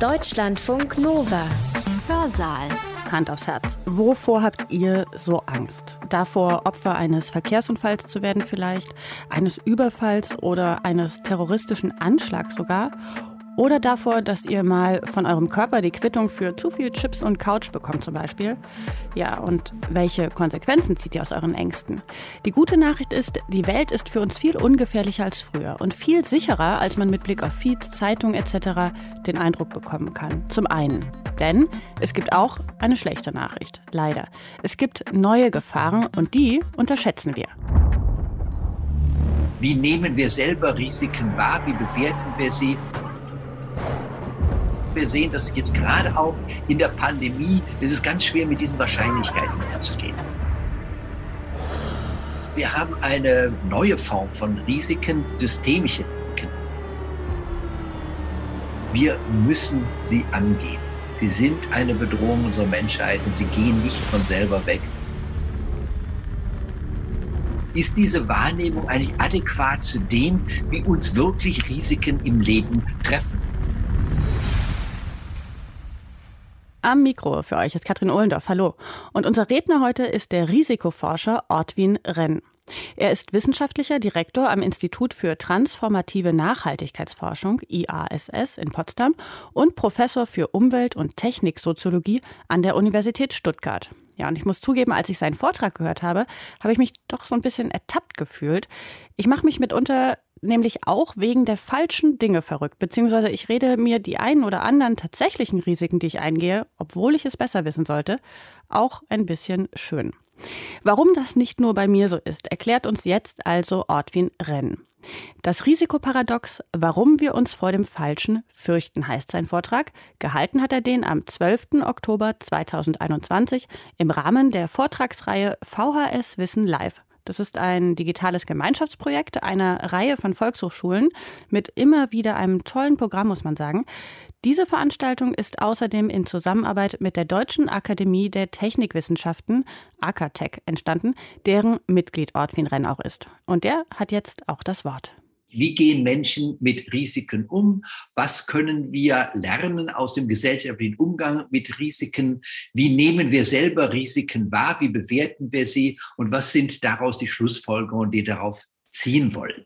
Deutschlandfunk Nova. Hörsaal. Hand aufs Herz. Wovor habt ihr so Angst? Davor, Opfer eines Verkehrsunfalls zu werden vielleicht, eines Überfalls oder eines terroristischen Anschlags sogar? Oder davor, dass ihr mal von eurem Körper die Quittung für zu viel Chips und Couch bekommt zum Beispiel. Ja, und welche Konsequenzen zieht ihr aus euren Ängsten? Die gute Nachricht ist, die Welt ist für uns viel ungefährlicher als früher und viel sicherer, als man mit Blick auf Feeds, Zeitungen etc. den Eindruck bekommen kann. Zum einen. Denn es gibt auch eine schlechte Nachricht, leider. Es gibt neue Gefahren und die unterschätzen wir. Wie nehmen wir selber Risiken wahr? Wie bewerten wir sie? Wir sehen das jetzt gerade auch in der Pandemie. Es ist ganz schwer, mit diesen Wahrscheinlichkeiten umzugehen. Wir haben eine neue Form von Risiken, systemische Risiken. Wir müssen sie angehen. Sie sind eine Bedrohung unserer Menschheit und sie gehen nicht von selber weg. Ist diese Wahrnehmung eigentlich adäquat zu dem, wie uns wirklich Risiken im Leben treffen? Am Mikro für euch ist Katrin Ohlendorf. Hallo. Und unser Redner heute ist der Risikoforscher Ortwin Renn. Er ist wissenschaftlicher Direktor am Institut für transformative Nachhaltigkeitsforschung IASS in Potsdam und Professor für Umwelt- und Techniksoziologie an der Universität Stuttgart. Ja, und ich muss zugeben, als ich seinen Vortrag gehört habe, habe ich mich doch so ein bisschen ertappt gefühlt. Ich mache mich mitunter nämlich auch wegen der falschen Dinge verrückt, beziehungsweise ich rede mir die einen oder anderen tatsächlichen Risiken, die ich eingehe, obwohl ich es besser wissen sollte, auch ein bisschen schön. Warum das nicht nur bei mir so ist, erklärt uns jetzt also Ortwin Renn. Das Risikoparadox, warum wir uns vor dem Falschen fürchten, heißt sein Vortrag. Gehalten hat er den am 12. Oktober 2021 im Rahmen der Vortragsreihe VHS Wissen Live. Das ist ein digitales Gemeinschaftsprojekt einer Reihe von Volkshochschulen mit immer wieder einem tollen Programm, muss man sagen. Diese Veranstaltung ist außerdem in Zusammenarbeit mit der Deutschen Akademie der Technikwissenschaften, AKTech, entstanden, deren Mitglied Ortwin Renn auch ist. Und der hat jetzt auch das Wort. Wie gehen Menschen mit Risiken um? Was können wir lernen aus dem gesellschaftlichen Umgang mit Risiken? Wie nehmen wir selber Risiken wahr? Wie bewerten wir sie? Und was sind daraus die Schlussfolgerungen, die darauf ziehen wollen?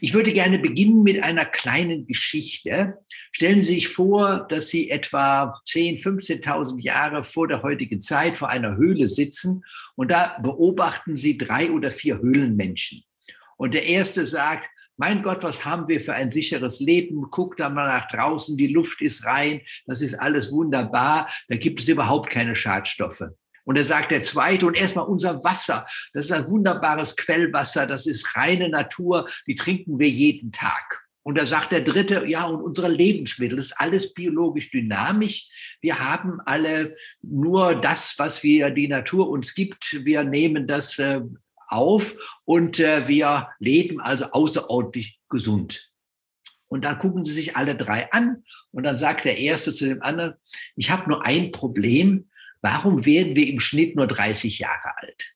Ich würde gerne beginnen mit einer kleinen Geschichte. Stellen Sie sich vor, dass Sie etwa 10, 15.000 Jahre vor der heutigen Zeit vor einer Höhle sitzen und da beobachten Sie drei oder vier Höhlenmenschen. Und der erste sagt, mein Gott, was haben wir für ein sicheres Leben? Guck da mal nach draußen, die Luft ist rein, das ist alles wunderbar, da gibt es überhaupt keine Schadstoffe. Und er sagt der zweite, und erstmal unser Wasser, das ist ein wunderbares Quellwasser, das ist reine Natur, die trinken wir jeden Tag. Und da sagt der dritte, ja, und unsere Lebensmittel, das ist alles biologisch dynamisch. Wir haben alle nur das, was wir die Natur uns gibt. Wir nehmen das äh, auf und äh, wir leben also außerordentlich gesund. Und dann gucken sie sich alle drei an und dann sagt der Erste zu dem anderen, ich habe nur ein Problem, warum werden wir im Schnitt nur 30 Jahre alt?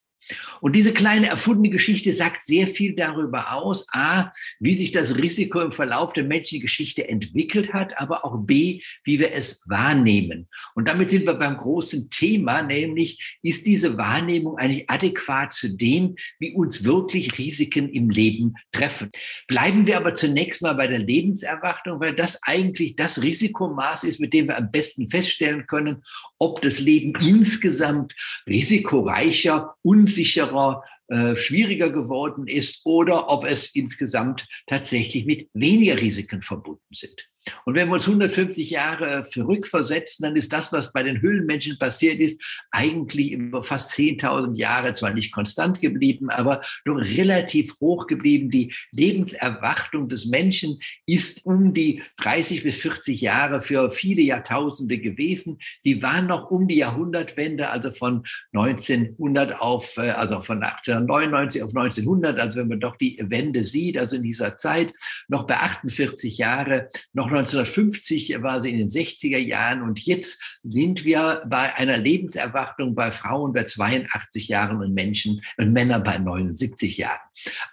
Und diese kleine erfundene Geschichte sagt sehr viel darüber aus, a, wie sich das Risiko im Verlauf der menschlichen Geschichte entwickelt hat, aber auch b, wie wir es wahrnehmen. Und damit sind wir beim großen Thema, nämlich ist diese Wahrnehmung eigentlich adäquat zu dem, wie uns wirklich Risiken im Leben treffen. Bleiben wir aber zunächst mal bei der Lebenserwartung, weil das eigentlich das Risikomaß ist, mit dem wir am besten feststellen können, ob das Leben insgesamt risikoreicher, unsicherer, äh, schwieriger geworden ist oder ob es insgesamt tatsächlich mit weniger Risiken verbunden sind. Und wenn wir uns 150 Jahre zurückversetzen, dann ist das, was bei den Höhlenmenschen passiert ist, eigentlich über fast 10.000 Jahre zwar nicht konstant geblieben, aber doch relativ hoch geblieben. Die Lebenserwartung des Menschen ist um die 30 bis 40 Jahre für viele Jahrtausende gewesen. Die waren noch um die Jahrhundertwende, also von 1900 auf, äh, also von 1899 auf 1900, also wenn man doch die Wende sieht, also in dieser Zeit noch bei 48 Jahre, noch 1950 war sie in den 60er Jahren und jetzt sind wir bei einer Lebenserwartung bei Frauen bei 82 Jahren und Menschen und Männern bei 79 Jahren.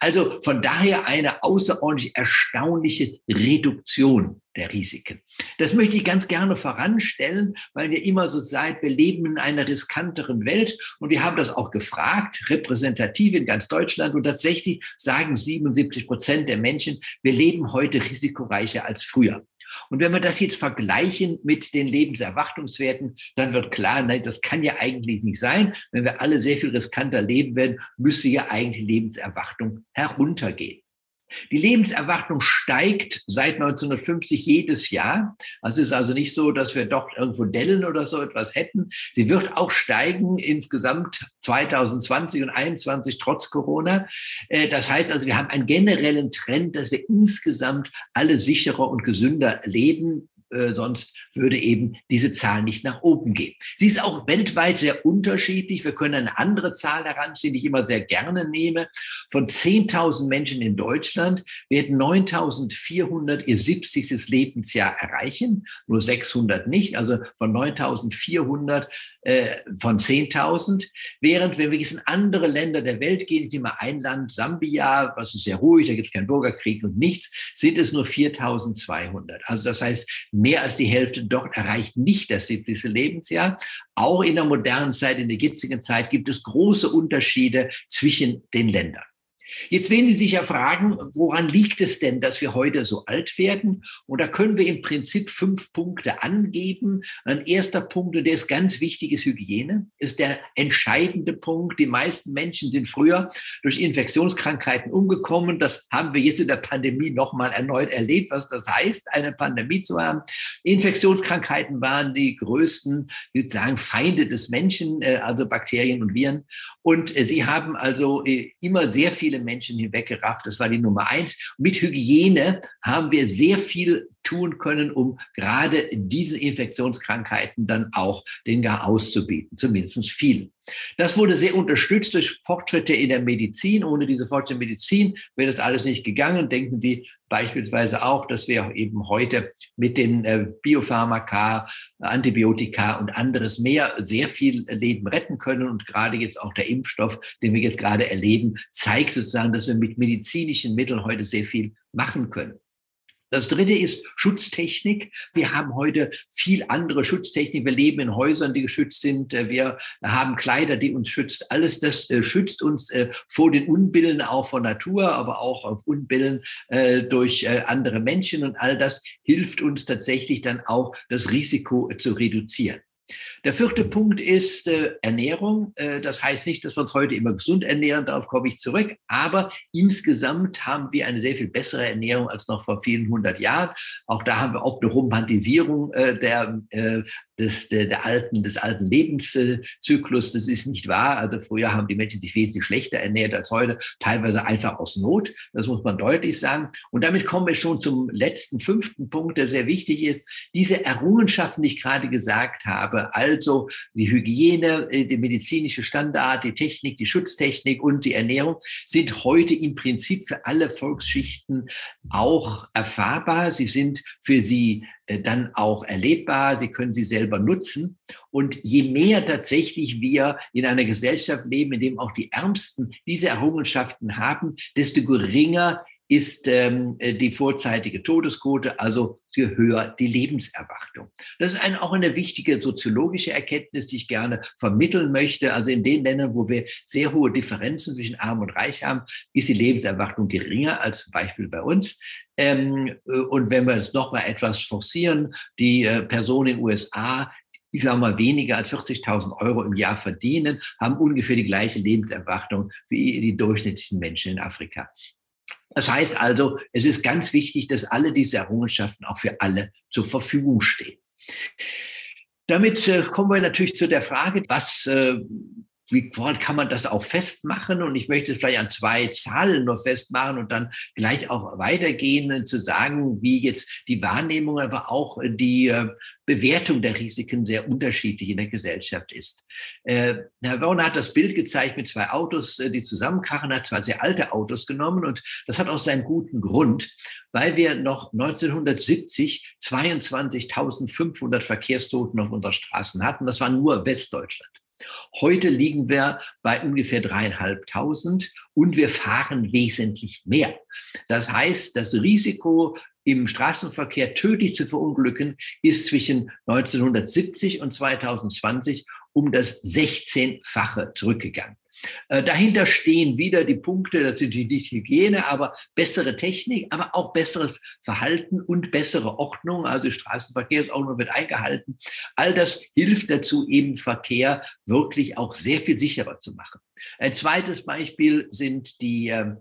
Also von daher eine außerordentlich erstaunliche Reduktion. der Risiken. Das möchte ich ganz gerne voranstellen, weil wir immer so seid, wir leben in einer riskanteren Welt und wir haben das auch gefragt, repräsentativ in ganz Deutschland und tatsächlich sagen 77 Prozent der Menschen, wir leben heute risikoreicher als früher. Und wenn wir das jetzt vergleichen mit den Lebenserwartungswerten, dann wird klar, nein, das kann ja eigentlich nicht sein. Wenn wir alle sehr viel riskanter leben werden, müsste ja eigentlich die Lebenserwartung heruntergehen. Die Lebenserwartung steigt seit 1950 jedes Jahr. Also es ist also nicht so, dass wir doch irgendwo Dellen oder so etwas hätten. Sie wird auch steigen insgesamt 2020 und 2021 trotz Corona. Äh, das heißt also, wir haben einen generellen Trend, dass wir insgesamt alle sicherer und gesünder leben äh, sonst würde eben diese Zahl nicht nach oben gehen. Sie ist auch weltweit sehr unterschiedlich. Wir können eine andere Zahl heranziehen, die ich immer sehr gerne nehme. Von 10.000 Menschen in Deutschland werden 9.400 ihr 70. Lebensjahr erreichen, nur 600 nicht. Also von 9.400 äh, von 10.000. Während, wenn wir jetzt in andere Länder der Welt gehen, ich nehme ein Land, Sambia, was ist sehr ruhig, da gibt es keinen Bürgerkrieg und nichts, sind es nur 4.200. Also das heißt, mehr als die Hälfte dort erreicht nicht das 70. Lebensjahr. Auch in der modernen Zeit, in der jetzigen Zeit gibt es große Unterschiede zwischen den Ländern. Jetzt werden Sie sich ja fragen, woran liegt es denn, dass wir heute so alt werden? Und da können wir im Prinzip fünf Punkte angeben. Ein erster Punkt, und der ist ganz wichtig, ist Hygiene, ist der entscheidende Punkt. Die meisten Menschen sind früher durch Infektionskrankheiten umgekommen. Das haben wir jetzt in der Pandemie nochmal erneut erlebt, was das heißt, eine Pandemie zu haben. Infektionskrankheiten waren die größten, ich würde sagen, Feinde des Menschen, äh, also Bakterien und Viren. Und äh, sie haben also äh, immer sehr viele Menschen hinweggerafft. Das war die Nummer eins. Mit Hygiene haben wir sehr viel tun können, um gerade diese Infektionskrankheiten dann auch den Gar auszubieten, zumindest viel. Das wurde sehr unterstützt durch Fortschritte in der Medizin. Ohne diese Fortschritte in der Medizin wäre das alles nicht gegangen. Denken Sie beispielsweise auch, dass wir eben heute mit den äh, Biopharmaka, Antibiotika und anderes mehr sehr viel Leben retten können. Und gerade jetzt auch der Impfstoff, den wir jetzt gerade erleben, zeigt sozusagen, dass wir mit medizinischen Mitteln heute sehr viel machen können. Das dritte ist Schutztechnik. Wir haben heute viel andere Schutztechnik. Wir leben in Häusern, die geschützt sind. Wir haben Kleider, die uns schützt. Alles das äh, schützt uns äh, vor den Unbillen auch von Natur, aber auch auf Unbillen äh, durch andere Menschen. Und all das hilft uns tatsächlich dann auch, das Risiko zu reduzieren. Der vierte Punkt ist äh, Ernährung. Äh, das heißt nicht, dass wir uns heute immer gesund ernähren, darauf komme ich zurück. Aber insgesamt haben wir eine sehr viel bessere Ernährung als noch vor vielen hundert Jahren. Auch da haben wir oft eine Romantisierung äh, der, äh, des, der, der alten, des alten Lebenszyklus. Das ist nicht wahr. Also früher haben die Menschen sich wesentlich schlechter ernährt als heute, teilweise einfach aus Not. Das muss man deutlich sagen. Und damit kommen wir schon zum letzten, fünften Punkt, der sehr wichtig ist. Diese Errungenschaften, die ich gerade gesagt habe, also die Hygiene, äh, die medizinische Standard, die Technik, die Schutztechnik und die Ernährung, sind heute im Prinzip für alle Volksschichten auch erfahrbar. Sie sind für sie äh, dann auch erlebbar, sie können sie selber nutzen. Und je mehr tatsächlich wir in einer Gesellschaft leben, in dem auch die Ärmsten diese Errungenschaften haben, desto geringer ist ähm, äh, die vorzeitige Todesquote, also je höher die Lebenserwartung. Das ist ein, auch eine wichtige soziologische Erkenntnis, die ich gerne vermitteln möchte. Also in den Ländern, wo wir sehr hohe Differenzen zwischen Arm und Reich haben, ist die Lebenserwartung geringer als zum Beispiel bei uns. Ähm, äh, und wenn wir es nochmal etwas forcieren, die äh, Personen in den USA, ich sage mal, weniger als 40.000 Euro im Jahr verdienen, haben ungefähr die gleiche Lebenserwartung wie die durchschnittlichen Menschen in Afrika. Das heißt also, es ist ganz wichtig, dass alle diese Errungenschaften auch für alle zur Verfügung stehen. Damit äh, kommen wir natürlich zu der Frage, was äh, wie kann man das auch festmachen? Und ich möchte es vielleicht an zwei Zahlen nur festmachen und dann gleich auch weitergehen, zu sagen, wie jetzt die Wahrnehmung, aber auch die äh, Bewertung der Risiken sehr unterschiedlich in der Gesellschaft ist. Äh, Herr Werner hat das Bild gezeigt mit zwei Autos, äh, die zusammenkrachen, hat zwei sehr alte Autos genommen und das hat auch seinen guten Grund, weil wir noch 1970 22.500 Verkehrstoten auf unseren Straßen hatten. Das war nur Westdeutschland. Heute liegen wir bei ungefähr dreieinhalbtausend und wir fahren wesentlich mehr. Das heißt, das Risiko im Straßenverkehr tödlich zu verunglücken, ist zwischen 1970 und 2020 um das 16-fache zurückgegangen. Äh, dahinter stehen wieder die Punkte, das sind die Hygiene, aber bessere Technik, aber auch besseres Verhalten und bessere Ordnung. Also Straßenverkehrsordnung wird eingehalten. All das hilft dazu, eben Verkehr wirklich auch sehr viel sicherer zu machen. Ein zweites Beispiel sind die ähm,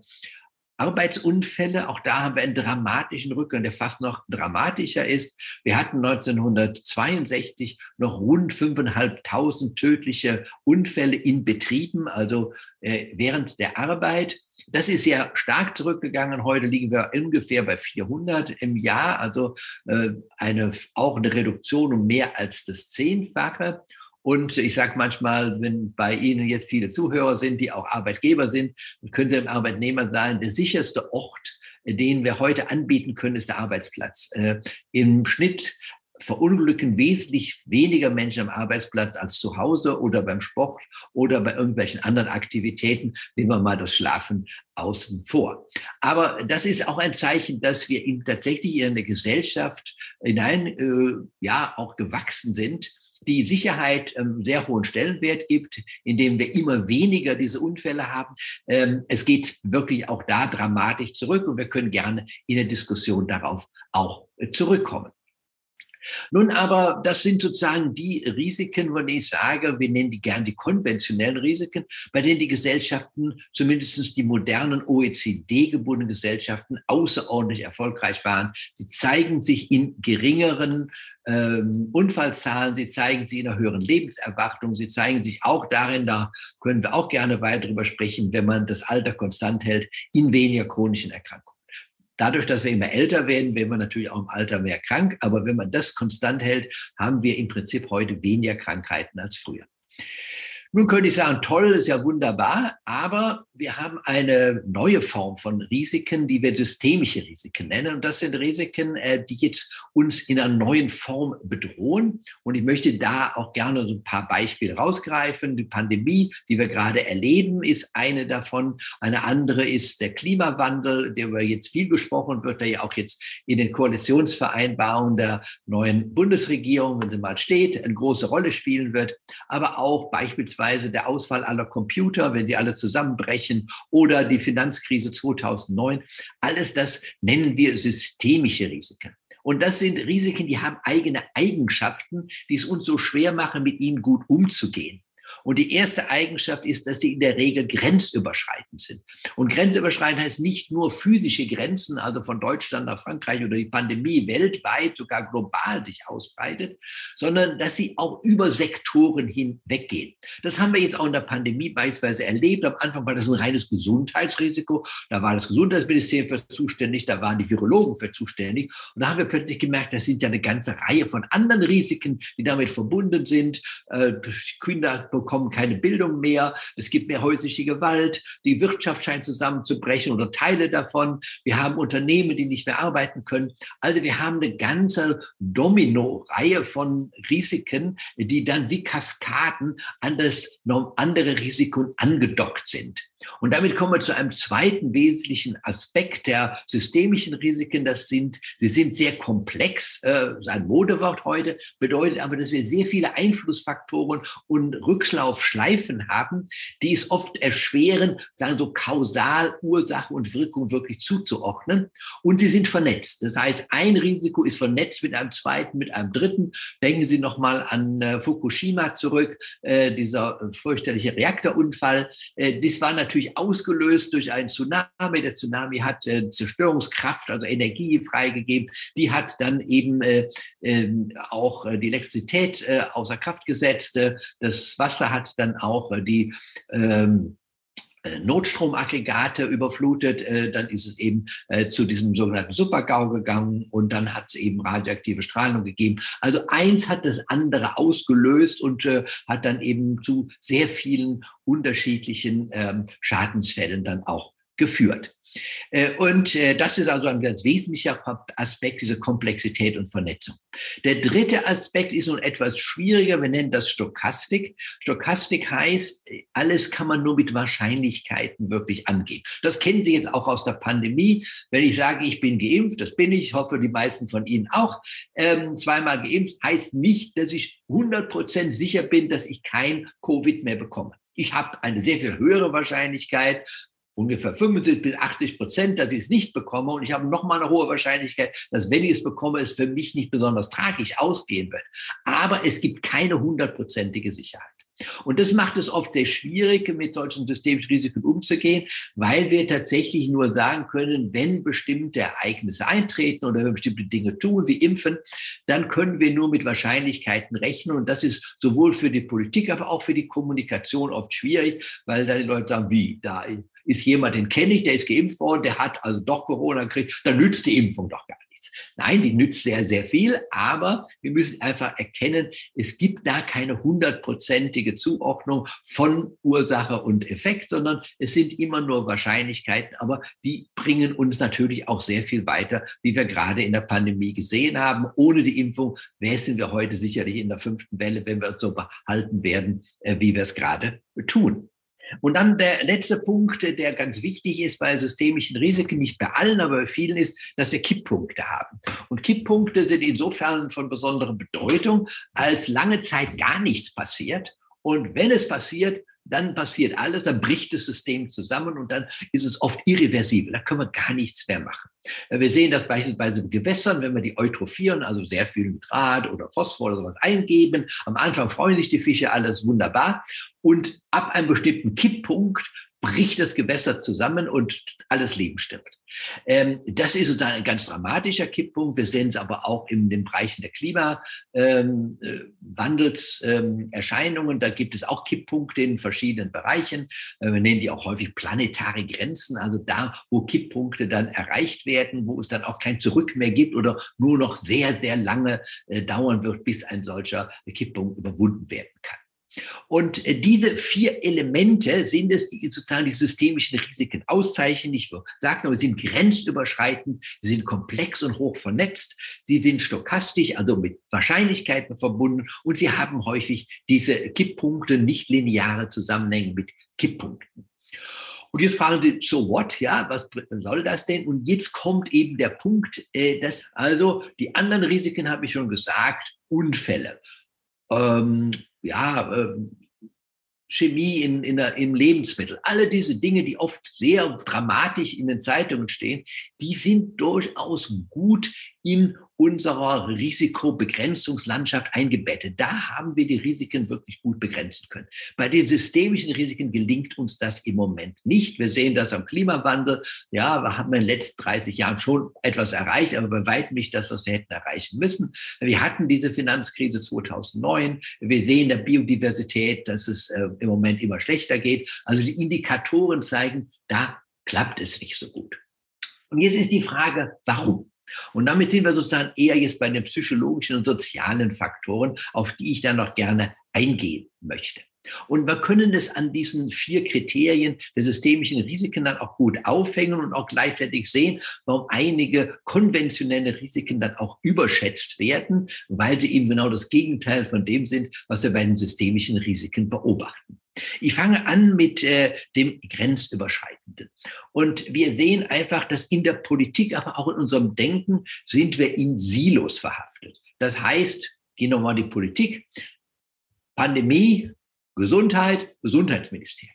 Arbeitsunfälle, auch da haben wir einen dramatischen Rückgang, der fast noch dramatischer ist. Wir hatten 1962 noch rund 5.500 tödliche Unfälle in Betrieben, also äh, während der Arbeit. Das ist ja stark zurückgegangen. Heute liegen wir ungefähr bei 400 im Jahr, also äh, eine, auch eine Reduktion um mehr als das Zehnfache. Und ich sage manchmal, wenn bei Ihnen jetzt viele Zuhörer sind, die auch Arbeitgeber sind, könnte ein Arbeitnehmer sein, der sicherste Ort, den wir heute anbieten können, ist der Arbeitsplatz. Äh, Im Schnitt verunglücken wesentlich weniger Menschen am Arbeitsplatz als zu Hause oder beim Sport oder bei irgendwelchen anderen Aktivitäten. Nehmen wir mal das Schlafen außen vor. Aber das ist auch ein Zeichen, dass wir tatsächlich in eine Gesellschaft hinein, äh, ja, auch gewachsen sind, die Sicherheit ähm, sehr hohen Stellenwert gibt, indem wir immer weniger diese Unfälle haben. Ähm, es geht wirklich auch da dramatisch zurück und wir können gerne in der Diskussion darauf auch äh, zurückkommen. Nun aber, das sind sozusagen die Risiken, wo ich sage, wir nennen die gern die konventionellen Risiken, bei denen die Gesellschaften, zumindest die modernen OECD-gebundenen Gesellschaften, außerordentlich erfolgreich waren. Sie zeigen sich in geringeren ähm, Unfallzahlen, sie zeigen sich in einer höheren Lebenserwartung, sie zeigen sich auch darin, da können wir auch gerne weiter drüber sprechen, wenn man das Alter konstant hält, in weniger chronischen Erkrankungen. Dadurch, dass wir immer älter werden, werden wir natürlich auch im Alter mehr krank. Aber wenn man das konstant hält, haben wir im Prinzip heute weniger Krankheiten als früher. Nun könnte ich sagen, toll, ist ja wunderbar, aber wir haben eine neue Form von Risiken, die wir systemische Risiken nennen. Und das sind Risiken, äh, die jetzt uns in einer neuen Form bedrohen. Und ich möchte da auch gerne so ein paar Beispiele rausgreifen. Die Pandemie, die wir gerade erleben, ist eine davon. Eine andere ist der Klimawandel, der über jetzt viel gesprochen wird, der ja auch jetzt in den Koalitionsvereinbarungen der neuen Bundesregierung, wenn sie mal steht, eine große Rolle spielen wird. Aber auch beispielsweise beispielsweise der Ausfall aller Computer, wenn die alle zusammenbrechen oder die Finanzkrise 2009. Alles das nennen wir systemische Risiken. Und das sind Risiken, die haben eigene Eigenschaften, die es uns so schwer machen, mit ihnen gut umzugehen. Und die erste Eigenschaft ist, dass sie in der Regel grenzüberschreitend sind. Und grenzüberschreitend heißt nicht nur physische Grenzen, also von Deutschland nach Frankreich oder die Pandemie weltweit, sogar global sich ausbreitet, sondern dass sie auch über Sektoren hinweggehen. Das haben wir jetzt auch in der Pandemie beispielsweise erlebt. Am Anfang war das ein reines Gesundheitsrisiko. Da war das Gesundheitsministerium für zuständig, da waren die Virologen für zuständig. Und da haben wir plötzlich gemerkt, das sind ja eine ganze Reihe von anderen Risiken, die damit verbunden sind. Äh, Kinder bekommen keine Bildung mehr, es gibt mehr häusliche Gewalt, die Wirtschaft scheint zusammenzubrechen oder Teile davon. Wir haben Unternehmen, die nicht mehr arbeiten können. Also wir haben eine ganze Domino-Reihe von Risiken, die dann wie Kaskaden an das andere Risiko angedockt sind. Und damit kommen wir zu einem zweiten wesentlichen Aspekt der systemischen Risiken. Das sind, sie sind sehr komplex, äh, ein Modewort heute, bedeutet aber, dass wir sehr viele Einflussfaktoren und Rücklaufschleifen haben, die es oft erschweren, sagen so kausal Ursache und Wirkung wirklich zuzuordnen. Und sie sind vernetzt. Das heißt, ein Risiko ist vernetzt mit einem zweiten, mit einem dritten. Denken Sie nochmal an äh, Fukushima zurück, äh, dieser fürchterliche Reaktorunfall. Äh, das war natürlich ausgelöst durch einen Tsunami. Der Tsunami hat äh, Zerstörungskraft, also Energie freigegeben. Die hat dann eben äh, ähm, äh, auch die Elektrizität äh, außer Kraft gesetzt. Äh, das Wasser hat dann auch äh, die ähm, äh, Notstromaggregate überflutet, äh, dann ist es eben zu diesem sogenannten Supergau gegangen und dann hat es eben radioaktive Strahlung gegeben. Also eins hat das andere ausgelöst und hat dann eben zu sehr vielen unterschiedlichen ähm, Schadensfällen dann auch geführt. Äh, und äh, das ist also ein ganz wesentlicher Aspekt, diese Komplexität und Vernetzung. Der dritte Aspekt ist nun etwas schwieriger. Wir nennen das Stochastik. Stochastik heißt, alles kann man nur mit Wahrscheinlichkeiten wirklich angehen. Das kennen Sie jetzt auch aus der Pandemie. Wenn ich sage, ich bin geimpft, das bin ich, hoffe die meisten von Ihnen auch, ähm, zweimal geimpft, heißt nicht, dass ich 100 Prozent sicher bin, dass ich kein Covid mehr bekomme. Ich habe eine sehr viel höhere Wahrscheinlichkeit, ungefähr 75 bis 80 Prozent, dass ich es nicht bekomme. Und ich habe noch mal eine hohe Wahrscheinlichkeit, dass wenn ich es bekomme, es für mich nicht besonders tragisch ausgehen wird. Aber es gibt keine hundertprozentige Sicherheit. Und das macht es oft sehr schwierig, mit solchen systemischen Risiken umzugehen, weil wir tatsächlich nur sagen können, wenn bestimmte Ereignisse eintreten oder wenn bestimmte Dinge tun, wie impfen, dann können wir nur mit Wahrscheinlichkeiten rechnen. Und das ist sowohl für die Politik, aber auch für die Kommunikation oft schwierig, weil da die Leute sagen, wie, da ist jemand, den kenne ich, der ist geimpft worden, der hat also doch Corona gekriegt, dann nützt die Impfung doch gar nichts. Nein, die nützt sehr, sehr viel, aber wir müssen einfach erkennen, es gibt da keine hundertprozentige Zuordnung von Ursache und Effekt, sondern es sind immer nur Wahrscheinlichkeiten, aber die bringen uns natürlich auch sehr viel weiter, wie wir gerade in der Pandemie gesehen haben. Ohne die Impfung wären wir heute sicherlich in der fünften Welle, wenn wir uns so behalten werden, äh, wie wir es gerade tun. Und dann der letzte Punkt, der ganz wichtig ist bei systemischen Risiken, nicht bei allen, aber bei vielen ist, dass wir Kipppunkte haben. Und Kipppunkte sind insofern von besonderer Bedeutung, als lange Zeit gar nichts passiert. Und wenn es passiert, dann passiert alles, dann bricht das System zusammen und dann ist es oft irreversibel. Da können wir gar nichts mehr machen. Äh, wir sehen das beispielsweise im Gewässern, wenn wir die eutrophieren, also sehr viel Nitrat oder Phosphor oder sowas eingeben. Am Anfang freuen sich die Fische, alles wunderbar. Und ab einem bestimmten Kipppunkt bricht das Gewässer zusammen und alles Leben stirbt. Ähm, das ist sozusagen ein ganz dramatischer Kipppunkt. Wir sehen es aber auch in den Bereichen der Klimawandelserscheinungen. Ähm, äh, da gibt es auch Kipppunkte in verschiedenen Bereichen. Äh, wir nennen die auch häufig planetare Grenzen, also da, wo Kipppunkte dann erreicht werden, wo es dann auch kein Zurück mehr gibt oder nur noch sehr, sehr lange äh, dauern wird, bis ein solcher Kipppunkt überwunden werden kann. Und äh, diese vier Elemente sind es, die sozusagen die systemischen Risiken auszeichnen. Ich sage nur, sie sind grenzüberschreitend, sie sind komplex und hoch vernetzt, sie sind stochastisch, also mit Wahrscheinlichkeiten verbunden und sie haben häufig diese Kipppunkte, nicht lineare Zusammenhänge mit Kipppunkten. Und jetzt fragen Sie, so what? Ja, was soll das denn? Und jetzt kommt eben der Punkt, äh, dass also die anderen Risiken habe ich schon gesagt, Unfälle. Ähm, ja, ähm, Chemie in, in der, im Lebensmittel, alle diese Dinge, die oft sehr dramatisch in den Zeitungen stehen, die sind durchaus gut in unserer Risikobegrenzungslandschaft eingebettet. Da haben wir die Risiken wirklich gut begrenzen können. Bei den systemischen Risiken gelingt uns das im Moment nicht. Wir sehen das am Klimawandel. Ja, wir haben in den letzten 30 Jahren schon etwas erreicht, aber bei weitem nicht das, was wir hätten erreichen müssen. Wir hatten diese Finanzkrise 2009. Wir sehen der Biodiversität, dass es äh, im Moment immer schlechter geht. Also die Indikatoren zeigen, da klappt es nicht so gut. Und jetzt ist die Frage, warum? Und damit sind wir sozusagen eher jetzt bei den psychologischen und sozialen Faktoren, auf die ich dann noch gerne eingehen möchte. Und wir können es an diesen vier Kriterien der systemischen Risiken dann auch gut aufhängen und auch gleichzeitig sehen, warum einige konventionelle Risiken dann auch überschätzt werden, weil sie eben genau das Gegenteil von dem sind, was wir bei den systemischen Risiken beobachten. Ich fange an mit äh, dem Grenzüberschreitenden. Und wir sehen einfach, dass in der Politik, aber auch in unserem Denken sind wir in Silos verhaftet. Das heißt, gehen wir mal die Politik, Pandemie, Gesundheit, Gesundheitsministerium.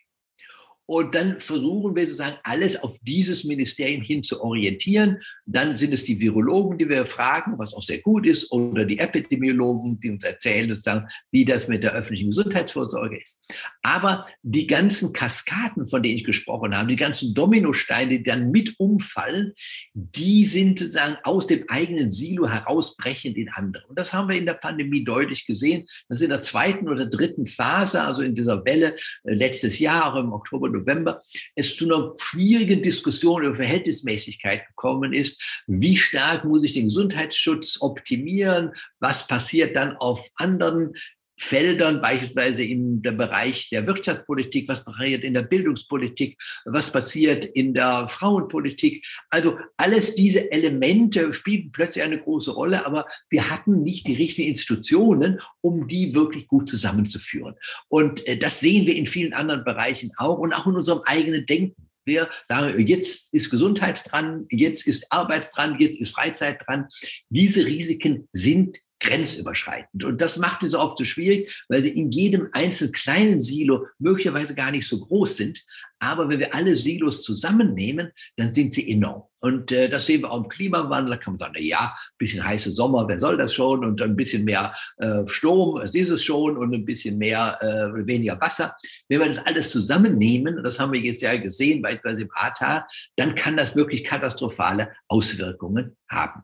Und dann versuchen wir sozusagen alles auf dieses Ministerium hin zu orientieren. Dann sind es die Virologen, die wir fragen, was auch sehr gut ist, oder die Epidemiologen, die uns erzählen, sozusagen, wie das mit der öffentlichen Gesundheitsvorsorge ist. Aber die ganzen Kaskaden, von denen ich gesprochen habe, die ganzen Dominosteine, die dann mit umfallen, die sind sozusagen aus dem eigenen Silo herausbrechend in andere. Und das haben wir in der Pandemie deutlich gesehen. Das ist in der zweiten oder dritten Phase, also in dieser Welle äh, letztes Jahr, auch im Oktober, November, es zu einer schwierigen Diskussion über Verhältnismäßigkeit gekommen ist. Wie stark muss ich den Gesundheitsschutz optimieren? Was passiert dann auf anderen Feldern, beispielsweise in der Bereich der Wirtschaftspolitik, was passiert in der Bildungspolitik, was passiert in der Frauenpolitik. Also alles diese Elemente spielten plötzlich eine große Rolle, aber wir hatten nicht die richtigen Institutionen, um die wirklich gut zusammenzuführen. Und äh, das sehen wir in vielen anderen Bereichen auch und auch in unserem eigenen Denken. Wir sagen, jetzt ist Gesundheit dran, jetzt ist Arbeit dran, jetzt ist Freizeit dran. Diese Risiken sind grenzüberschreitend. Und das macht es oft so schwierig, weil sie in jedem einzelnen kleinen Silo möglicherweise gar nicht so groß sind. Aber wenn wir alle Silos zusammennehmen, dann sind sie enorm. Und äh, das sehen wir auch im Klimawandel. Da kann man sagen, na ja, ein bisschen heiße Sommer, wer soll das schon? Und ein bisschen mehr äh, Sturm, es ist es schon, und ein bisschen mehr, äh, weniger Wasser. Wenn wir das alles zusammennehmen, das haben wir jetzt ja gesehen, beispielsweise im Ahrtal, dann kann das wirklich katastrophale Auswirkungen haben.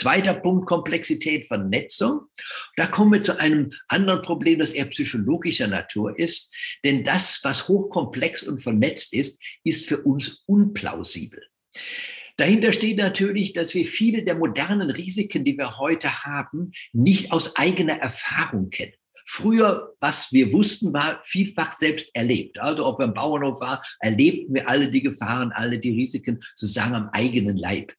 Zweiter Punkt, Komplexität, Vernetzung. Da kommen wir zu einem anderen Problem, das eher psychologischer Natur ist. Denn das, was hochkomplex und vernetzt ist, ist für uns unplausibel. Dahinter steht natürlich, dass wir viele der modernen Risiken, die wir heute haben, nicht aus eigener Erfahrung kennen. Früher, was wir wussten, war vielfach selbst erlebt. Also ob wir im Bauernhof waren, erlebten wir alle die Gefahren, alle die Risiken sozusagen am eigenen Leib.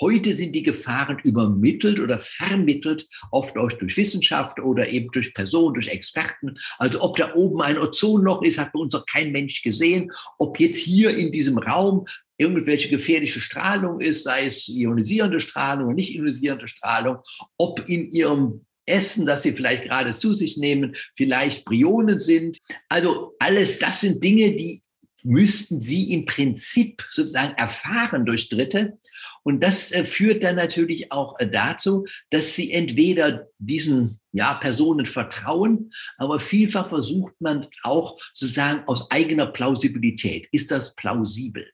Heute sind die Gefahren übermittelt oder vermittelt, oft auch durch Wissenschaft oder eben durch Personen, durch Experten. Also ob da oben ein Ozonloch ist, hat bei uns noch kein Mensch gesehen. Ob jetzt hier in diesem Raum irgendwelche gefährliche Strahlung ist, sei es ionisierende Strahlung oder nicht ionisierende Strahlung, ob in ihrem Essen, das sie vielleicht gerade zu sich nehmen, vielleicht Brionen sind. Also alles das sind Dinge, die müssten sie im Prinzip sozusagen erfahren durch Dritte. Und das äh, führt dann natürlich auch äh, dazu, dass sie entweder diesen ja, Personen vertrauen, aber vielfach versucht man auch sozusagen aus eigener Plausibilität. Ist das plausibel?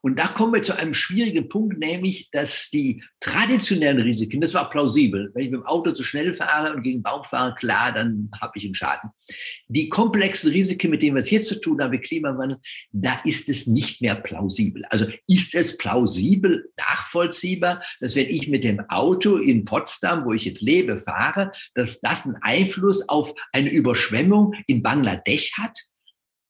Und da kommen wir zu einem schwierigen Punkt, nämlich, dass die traditionellen Risiken, das war plausibel, wenn ich mit dem Auto zu schnell fahre und gegen Baum fahre, klar, dann habe ich einen Schaden. Die komplexen Risiken, mit denen wir es jetzt zu tun haben, wie Klimawandel, da ist es nicht mehr plausibel. Also ist es plausibel, nachvollziehbar, dass wenn ich mit dem Auto in Potsdam, wo ich jetzt lebe, fahre, dass das einen Einfluss auf eine Überschwemmung in Bangladesch hat?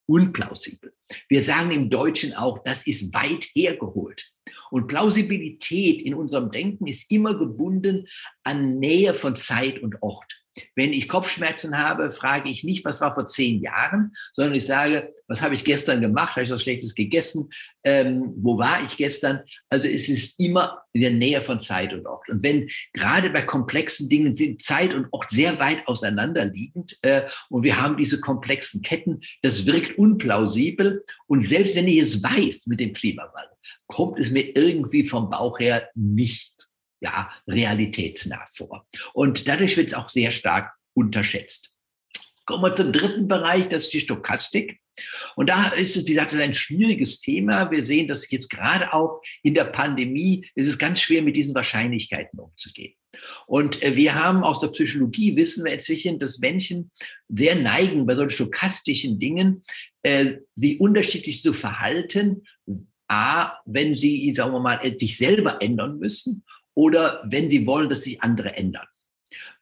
Unplausibel. Wir sagen im Deutschen auch, das ist weit hergeholt. Und Plausibilität in unserem Denken ist immer gebunden an Nähe von Zeit und Ort. Wenn ich Kopfschmerzen habe, frage ich nicht, was war vor zehn Jahren, sondern ich sage, was habe ich gestern gemacht? Habe ich was Schlechtes gegessen? Ähm, wo war ich gestern? Also es ist immer in der Nähe von Zeit und Ort. Und wenn gerade bei komplexen Dingen sind Zeit und Ort sehr weit auseinanderliegend äh, und wir haben diese komplexen Ketten, das wirkt unplausibel. Und selbst wenn ich es weiß mit dem Klimawandel, kommt es mir irgendwie vom Bauch her nicht ja, realitätsnah vor. Und dadurch wird es auch sehr stark unterschätzt. Kommen wir zum dritten Bereich, das ist die Stochastik. Und da ist es, wie gesagt, ein schwieriges Thema. Wir sehen, dass jetzt gerade auch in der Pandemie ist es ganz schwer, mit diesen Wahrscheinlichkeiten umzugehen. Und äh, wir haben aus der Psychologie wissen wir inzwischen, dass Menschen sehr neigen, bei solchen stochastischen Dingen, äh, sie unterschiedlich zu verhalten. A, wenn sie, sagen wir mal, sich selber ändern müssen oder wenn sie wollen, dass sich andere ändern.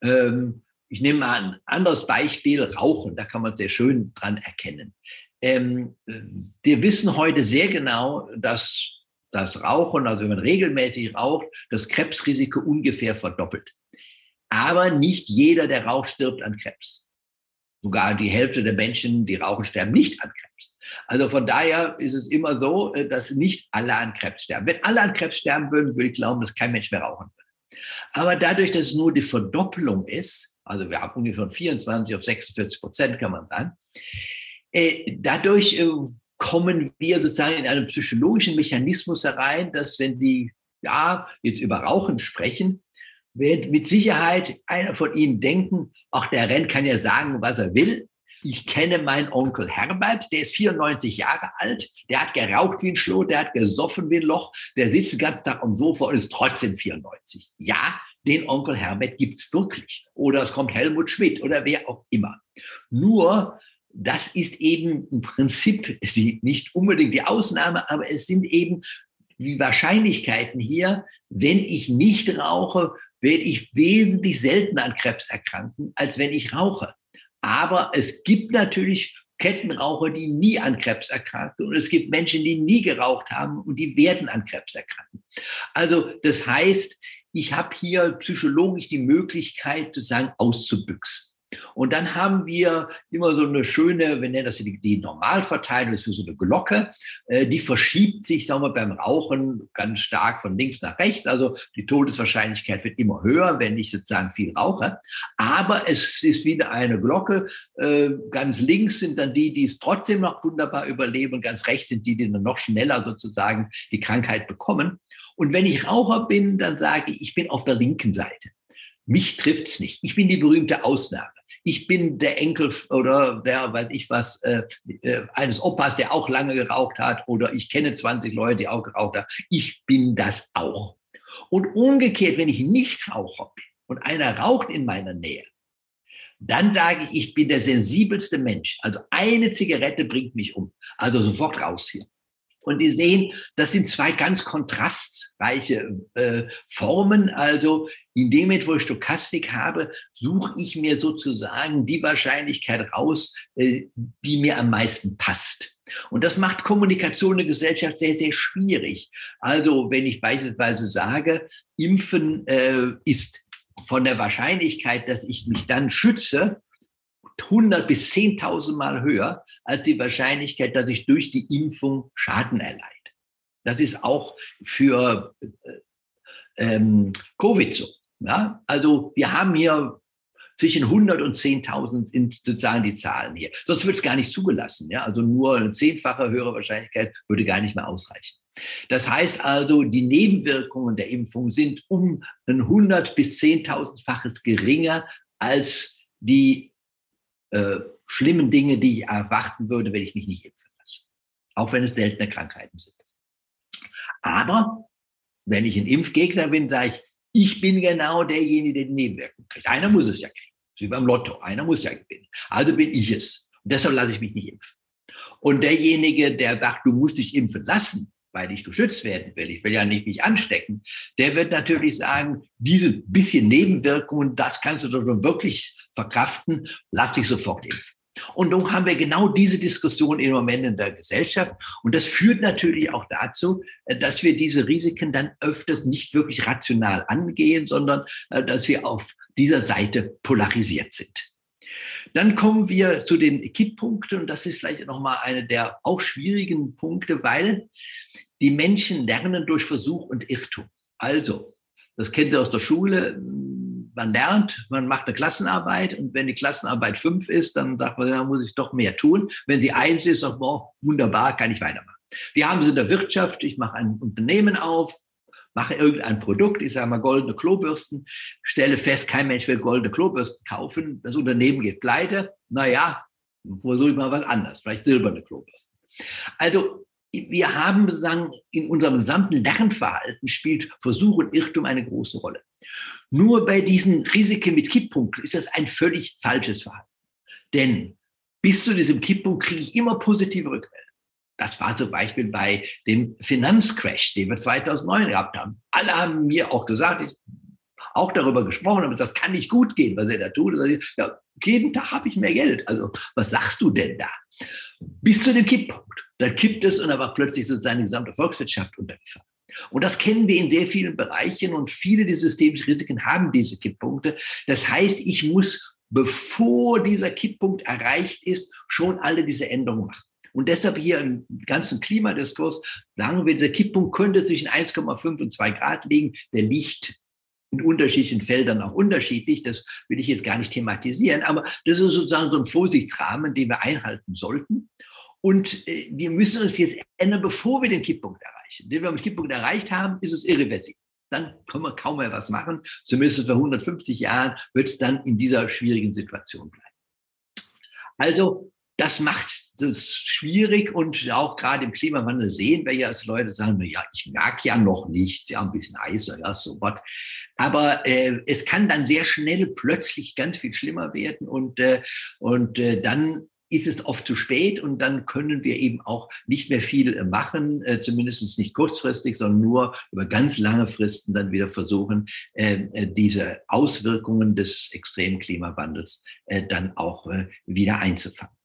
Ähm, ich nehme mal ein anderes Beispiel, Rauchen, da kann man sehr schön dran erkennen. Ähm, wir wissen heute sehr genau, dass das Rauchen, also wenn man regelmäßig raucht, das Krebsrisiko ungefähr verdoppelt. Aber nicht jeder, der raucht, stirbt an Krebs. Sogar die Hälfte der Menschen, die rauchen, sterben nicht an Krebs. Also von daher ist es immer so, äh, dass nicht alle an Krebs sterben. Wenn alle an Krebs sterben würden, würde ich glauben, dass kein Mensch mehr rauchen würde. Aber dadurch, dass es nur die Verdoppelung ist, also wir haben ungefähr von 24 auf 46 Prozent, kann man sagen, äh, dadurch äh, kommen wir sozusagen in einen psychologischen Mechanismus herein, dass wenn die ja jetzt über Rauchen sprechen, wird mit Sicherheit einer von ihnen denken, ach, der Renn kann ja sagen, was er will. Ich kenne meinen Onkel Herbert, der ist 94 Jahre alt, der hat geraucht wie ein Schloh, der hat gesoffen wie ein Loch, der sitzt den ganzen Tag am Sofa und ist trotzdem 94. Ja, den Onkel Herbert gibt's wirklich. Oder es kommt Helmut Schmidt oder wer auch immer. Nur, das ist eben im Prinzip die, nicht unbedingt die Ausnahme, aber es sind eben die Wahrscheinlichkeiten hier, wenn ich nicht rauche, werde ich wesentlich seltener an Krebs erkranken, als wenn ich rauche. Aber es gibt natürlich Kettenraucher, die nie an Krebs erkranken. Und es gibt Menschen, die nie geraucht haben und die werden an Krebs erkranken. Also das heißt, ich habe hier psychologisch die Möglichkeit, sozusagen auszubüchsen. Und dann haben wir immer so eine schöne, wir nennen das die, die Normalverteilung, das ist so eine Glocke, äh, die verschiebt sich, sagen wir, beim Rauchen ganz stark von links nach rechts. Also die Todeswahrscheinlichkeit wird immer höher, wenn ich sozusagen viel rauche. Aber es ist wieder eine Glocke. Äh, ganz links sind dann die, die es trotzdem noch wunderbar überleben und ganz rechts sind die, die dann noch schneller sozusagen die Krankheit bekommen. Und wenn ich Raucher bin, dann sage ich, ich bin auf der linken Seite. Mich trifft's nicht. Ich bin die berühmte Ausnahme ich bin der Enkel oder der, weiß ich was, äh, äh, eines Opas, der auch lange geraucht hat oder ich kenne 20 Leute, die auch geraucht haben. Ich bin das auch. Und umgekehrt, wenn ich nicht Raucher bin und einer raucht in meiner Nähe, dann sage ich, ich bin der sensibelste Mensch. Also eine Zigarette bringt mich um. Also sofort raus hier. Und die sehen, das sind zwei ganz kontrastreiche äh, Formen. Also in dem Moment, wo ich Stochastik habe, suche ich mir sozusagen die Wahrscheinlichkeit raus, äh, die mir am meisten passt. Und das macht Kommunikation in der Gesellschaft sehr, sehr schwierig. Also wenn ich beispielsweise sage, Impfen äh, ist von der Wahrscheinlichkeit, dass ich mich dann schütze, 100 bis 10.000 Mal höher als die Wahrscheinlichkeit, dass ich durch die Impfung Schaden erleide. Das ist auch für äh, ähm, Covid so. Ja? Also wir haben hier zwischen 100 und 10.000 sind sozusagen die Zahlen hier. Sonst wird es gar nicht zugelassen. Ja? Also nur eine zehnfache höhere Wahrscheinlichkeit würde gar nicht mehr ausreichen. Das heißt also, die Nebenwirkungen der Impfung sind um ein 100 bis 10.000-faches geringer als die äh, schlimmen Dinge, die ich erwarten würde, wenn ich mich nicht impfen lasse. Auch wenn es seltene Krankheiten sind. Aber wenn ich ein Impfgegner bin, sage ich, ich bin genau derjenige, der die Nebenwirkungen kriegt. Einer muss es ja kriegen. wie beim Lotto. Einer muss ja gewinnen. Also bin ich es. Und deshalb lasse ich mich nicht impfen. Und derjenige, der sagt, du musst dich impfen lassen, weil ich geschützt werden will, ich will ja nicht mich anstecken, der wird natürlich sagen, diese bisschen Nebenwirkungen, das kannst du doch wirklich verkraften, lass dich sofort impfen. Und nun haben wir genau diese Diskussion im Moment in der Gesellschaft. Und das führt natürlich auch dazu, äh, dass wir diese Risiken dann öfters nicht wirklich rational angehen, sondern äh, dass wir auf dieser Seite polarisiert sind. Dann kommen wir zu den Kipppunkten. Und das ist vielleicht nochmal eine der auch schwierigen Punkte, weil die Menschen lernen durch Versuch und Irrtum. Also, das kennt ihr aus der Schule. Man lernt, man macht eine Klassenarbeit und wenn die Klassenarbeit fünf ist, dann sagt man, da muss ich doch mehr tun. Wenn sie eins ist, sagt man, oh, wunderbar, kann ich weitermachen. Wir haben es in der Wirtschaft, ich mache ein Unternehmen auf, mache irgendein Produkt, ich sage mal goldene Klobürsten, stelle fest, kein Mensch will goldene Klobürsten kaufen, das Unternehmen geht pleite, naja, versuche ich mal was anderes, vielleicht silberne Klobürsten. Also wir haben sozusagen in unserem gesamten Lernverhalten spielt Versuch und Irrtum eine große Rolle. Nur bei diesen Risiken mit Kipppunkten ist das ein völlig falsches Verhalten. Denn bis zu diesem Kipppunkt kriege ich immer positive Rückmeldungen. Das war zum Beispiel bei dem Finanzcrash, den wir 2009 gehabt haben. Alle haben mir auch gesagt, ich auch darüber gesprochen, aber das kann nicht gut gehen, was er da tut. Ja, jeden Tag habe ich mehr Geld. Also was sagst du denn da? Bis zu dem Kipppunkt. Da kippt es und da war plötzlich sozusagen die gesamte Volkswirtschaft unter Gefahr. Und das kennen wir in sehr vielen Bereichen und viele der systemischen Risiken haben diese Kipppunkte. Das heißt, ich muss, bevor dieser Kipppunkt erreicht ist, schon alle diese Änderungen machen. Und deshalb hier im ganzen Klimadiskurs sagen wir, dieser Kipppunkt könnte zwischen 1,5 und 2 Grad liegen. Der liegt in unterschiedlichen Feldern auch unterschiedlich. Das will ich jetzt gar nicht thematisieren, aber das ist sozusagen so ein Vorsichtsrahmen, den wir einhalten sollten. Und äh, wir müssen uns jetzt ändern, bevor wir den Kipppunkt erreichen. Wenn wir den Kipppunkt erreicht haben, ist es irreversibel. Dann können wir kaum mehr was machen. Zumindest für 150 Jahren wird es dann in dieser schwierigen Situation bleiben. Also das macht es schwierig und auch gerade im Klimawandel sehen wir ja, dass Leute sagen, ja, ich merke ja noch nichts, ja, ein bisschen heißer, ja, so was. Aber äh, es kann dann sehr schnell plötzlich ganz viel schlimmer werden und, äh, und äh, dann ist es oft zu spät und dann können wir eben auch nicht mehr viel machen, äh, zumindest nicht kurzfristig, sondern nur über ganz lange Fristen dann wieder versuchen, äh, äh diese Auswirkungen des extremen Klimawandels äh, dann auch äh, wieder einzufangen.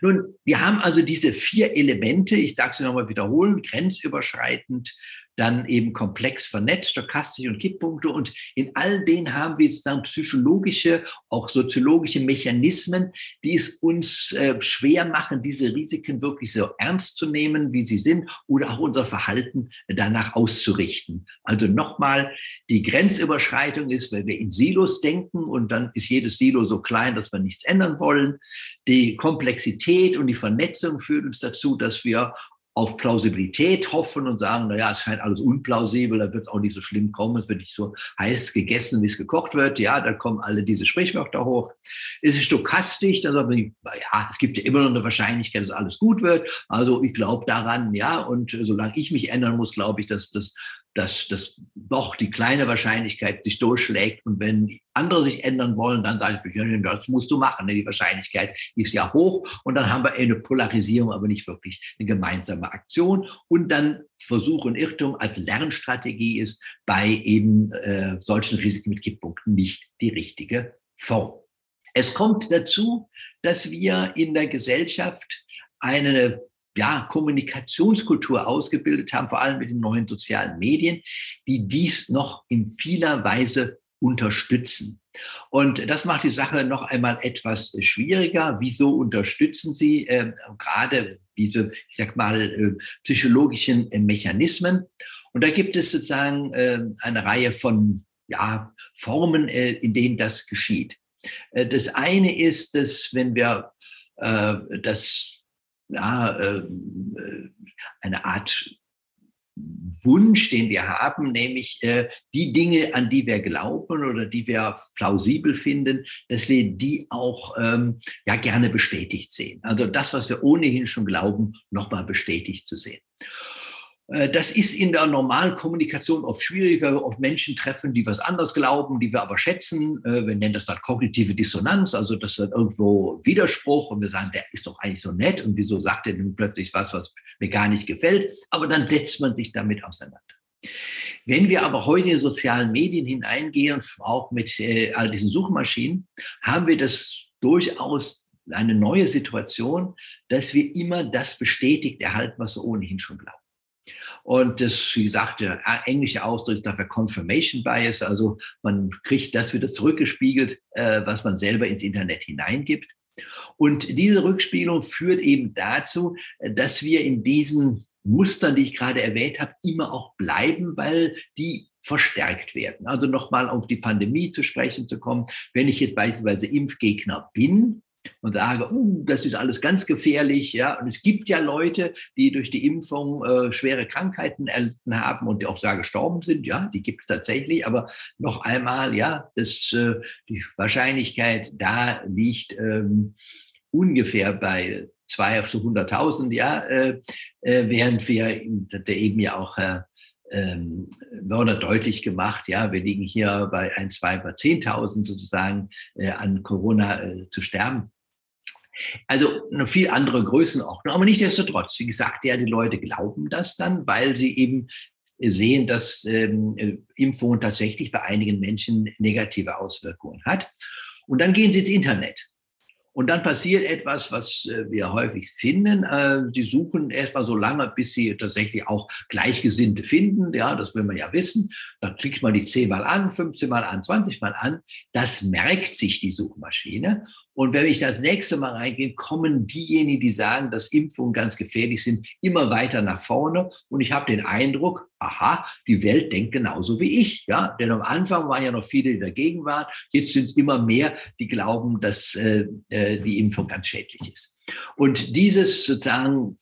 Nun, wir haben also diese vier Elemente, ich sage sie nochmal wiederholen, grenzüberschreitend, dann eben komplex vernetzt, stochastische und Kipppunkte. Und in all denen haben wir sozusagen psychologische, auch soziologische Mechanismen, die es uns äh, schwer machen, diese Risiken wirklich so ernst zu nehmen, wie sie sind, oder auch unser Verhalten danach auszurichten. Also nochmal, die Grenzüberschreitung ist, wenn wir in Silos denken und dann ist jedes Silo so klein, dass wir nichts ändern wollen. Die Komplexität und die Vernetzung führt uns dazu, dass wir auf Plausibilität hoffen und sagen, naja, es scheint alles unplausibel, da wird es auch nicht so schlimm kommen, es wird nicht so heiß gegessen, wie es gekocht wird. Ja, da kommen alle diese Sprichwörter hoch. Ist es stochastisch, dann sagt man, ja, es gibt ja immer noch eine Wahrscheinlichkeit, dass alles gut wird. Also ich glaube daran, ja, und solange ich mich ändern muss, glaube ich, dass das dass das doch die kleine Wahrscheinlichkeit sich durchschlägt. Und wenn andere sich ändern wollen, dann sage ich, das musst du machen. Die Wahrscheinlichkeit ist ja hoch. Und dann haben wir eine Polarisierung, aber nicht wirklich eine gemeinsame Aktion. Und dann Versuch und Irrtum als Lernstrategie ist bei eben äh, solchen Risiken mit Kipppunkten nicht die richtige Form. Es kommt dazu, dass wir in der Gesellschaft eine ja, Kommunikationskultur ausgebildet haben, vor allem mit den neuen sozialen Medien, die dies noch in vieler Weise unterstützen. Und das macht die Sache noch einmal etwas schwieriger. Wieso unterstützen Sie äh, gerade diese, ich sag mal, äh, psychologischen äh, Mechanismen? Und da gibt es sozusagen äh, eine Reihe von ja, Formen, äh, in denen das geschieht. Äh, das eine ist, dass wenn wir das ja, ähm, äh, eine Art Wunsch, den wir haben, nämlich äh, die Dinge, an die wir glauben oder die wir plausibel finden, dass wir die auch ähm, ja gerne bestätigt sehen. Also das, was wir ohnehin schon glauben, nochmal bestätigt zu sehen. Äh, das ist in der normalen Kommunikation oft schwierig, weil wir oft Menschen treffen, die was anderes glauben, die wir aber schätzen. Äh, wir nennen das dann kognitive Dissonanz, also das ist dann irgendwo Widerspruch und wir sagen, der ist doch eigentlich so nett und wieso sagt er denn plötzlich was, was mir gar nicht gefällt? Aber dann setzt man sich damit auseinander. Wenn wir aber heute in sozialen Medien hineingehen, auch mit äh, all diesen Suchmaschinen, haben wir das durchaus eine neue Situation, dass wir immer das bestätigt erhalten, was wir ohnehin schon glauben. Und das, wie gesagt, der englische Ausdruck ist dafür Confirmation Bias. Also man kriegt das wieder zurückgespiegelt, äh, was man selber ins Internet hineingibt. Und diese Rückspiegelung führt eben dazu, dass wir in diesen Mustern, die ich gerade erwähnt habe, immer auch bleiben, weil die verstärkt werden. Also nochmal auf die Pandemie zu sprechen zu kommen. Wenn ich jetzt beispielsweise Impfgegner bin, und sage, uh, das ist alles ganz gefährlich. Ja, und es gibt ja Leute, die durch die Impfung äh, schwere Krankheiten erlitten haben und die auch sehr gestorben sind. Ja, die gibt es tatsächlich. Aber noch einmal, ja, das, äh, die Wahrscheinlichkeit da liegt ähm, ungefähr bei zwei auf so 100.000, ja, äh, äh, während wir der eben ja auch äh, ähm, Werner deutlich gemacht, ja, wir liegen hier bei ein, zwei, bei 10.000 sozusagen äh, an Corona äh, zu sterben. Also eine viel andere Größenordnung, aber nicht desto trotz. Wie gesagt, ja, die Leute glauben das dann, weil sie eben sehen, dass ähm, Impfung tatsächlich bei einigen Menschen negative Auswirkungen hat. Und dann gehen sie ins Internet. Und dann passiert etwas, was äh, wir häufig finden. Äh, sie suchen erstmal so lange, bis sie tatsächlich auch Gleichgesinnte finden. Ja, das will man ja wissen. Dann klickt man die 10 mal an, 15 mal an, 20 mal an. Das merkt sich die Suchmaschine. Und wenn ich das nächste Mal reingehe, kommen diejenigen, die sagen, dass Impfungen ganz gefährlich sind, immer weiter nach vorne. Und ich habe den Eindruck, aha, die Welt denkt genauso wie ich. Ja, denn am Anfang waren ja noch viele, die dagegen waren. Jetzt sind es immer mehr, die glauben, dass äh, äh die Impfung ganz schädlich ist. Und dieses sozusagen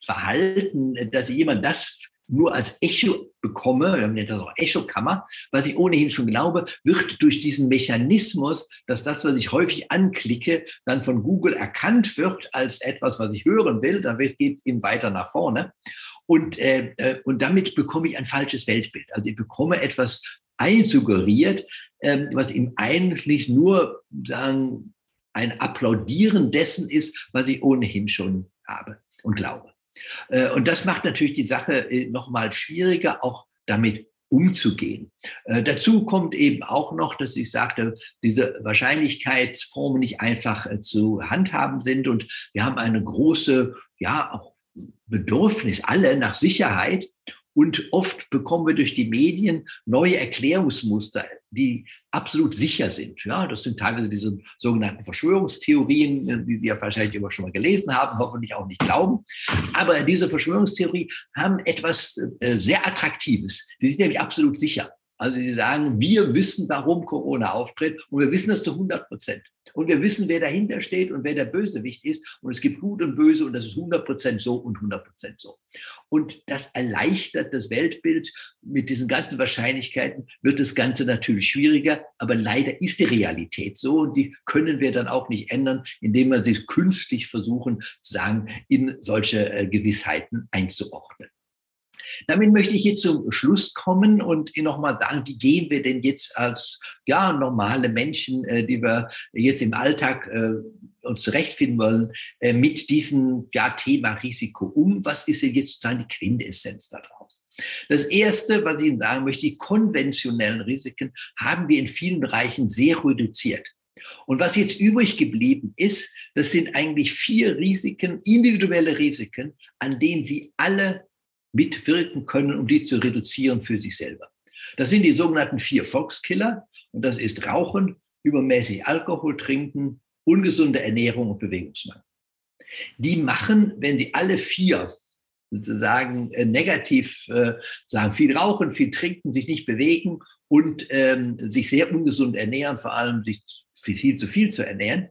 Verhalten, dass jemand das nur als Echo bekomme, wir nennen das auch Echokammer, was ich ohnehin schon glaube, wird durch diesen Mechanismus, dass das, was ich häufig anklicke, dann von Google erkannt wird als etwas, was ich hören will, dann geht es eben weiter nach vorne. Und, äh, äh, und damit bekomme ich ein falsches Weltbild. Also ich bekomme etwas einsuggeriert, äh, was ihm eigentlich nur sagen, ein Applaudieren dessen ist, was ich ohnehin schon habe und glaube. Äh, und das macht natürlich die Sache äh, nochmal schwieriger, auch damit umzugehen. Äh, dazu kommt eben auch noch, dass ich sagte, diese Wahrscheinlichkeitsformen nicht einfach äh, zu handhaben sind und wir haben eine große, ja, auch Bedürfnis alle nach Sicherheit. Und oft bekommen wir durch die Medien neue Erklärungsmuster, die absolut sicher sind. Ja, das sind teilweise diese sogenannten Verschwörungstheorien, die Sie ja wahrscheinlich immer schon mal gelesen haben, hoffentlich auch nicht glauben. Aber diese Verschwörungstheorie haben etwas äh, sehr Attraktives. Sie sind nämlich absolut sicher. Also sie sagen, wir wissen, warum Corona auftritt und wir wissen das zu 100 Prozent. Und wir wissen, wer dahinter steht und wer der Bösewicht ist. Und es gibt Gut und Böse und das ist 100 Prozent so und 100 Prozent so. Und das erleichtert das Weltbild. Mit diesen ganzen Wahrscheinlichkeiten wird das Ganze natürlich schwieriger. Aber leider ist die Realität so und die können wir dann auch nicht ändern, indem wir sie künstlich versuchen, sagen, in solche äh, Gewissheiten einzuordnen. Damit möchte ich jetzt zum Schluss kommen und nochmal sagen, wie gehen wir denn jetzt als ja, normale Menschen, äh, die wir jetzt im Alltag äh, uns zurechtfinden wollen, äh, mit diesem ja, Thema Risiko um? Was ist denn jetzt sozusagen die Quintessenz daraus? Das Erste, was ich Ihnen sagen möchte, die konventionellen Risiken haben wir in vielen Bereichen sehr reduziert. Und was jetzt übrig geblieben ist, das sind eigentlich vier Risiken, individuelle Risiken, an denen Sie alle mitwirken können, um die zu reduzieren für sich selber. Das sind die sogenannten vier Volkskiller und das ist Rauchen, übermäßig Alkohol trinken, ungesunde Ernährung und Bewegungsmangel. Die machen, wenn sie alle vier sozusagen äh, negativ äh, sagen, viel rauchen, viel trinken, sich nicht bewegen und ähm, sich sehr ungesund ernähren, vor allem sich viel zu viel zu ernähren,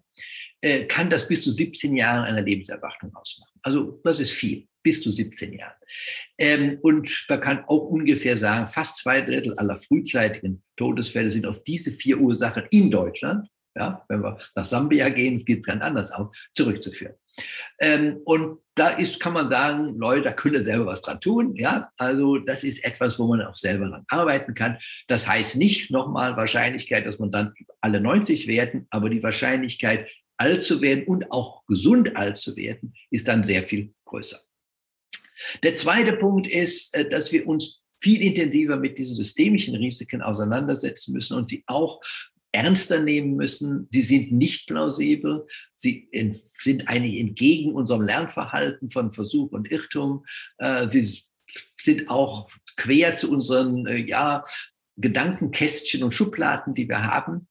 äh, kann das bis zu 17 Jahre einer Lebenserwartung ausmachen. Also das ist viel bis zu 17 Jahren. Ähm, und man kann auch ungefähr sagen, fast zwei Drittel aller frühzeitigen Todesfälle sind auf diese vier Ursachen in Deutschland, ja, wenn wir nach Sambia gehen, geht es ganz anders aus, zurückzuführen. Ähm, und da ist, kann man sagen, Leute, da können selber was dran tun. Ja, also das ist etwas, wo man auch selber dran arbeiten kann. Das heißt nicht nochmal Wahrscheinlichkeit, dass man dann alle 90 werden, aber die Wahrscheinlichkeit, alt zu werden und auch gesund alt zu werden, ist dann sehr viel größer. Der zweite Punkt ist, äh, dass wir uns viel intensiver mit diesen systemischen Risiken auseinandersetzen müssen und sie auch ernster nehmen müssen. Sie sind nicht plausibel. Sie sind eigentlich entgegen unserem Lernverhalten von Versuch und Irrtum. Äh, sie sind auch quer zu unseren äh, ja, Gedankenkästchen und Schubladen, die wir haben.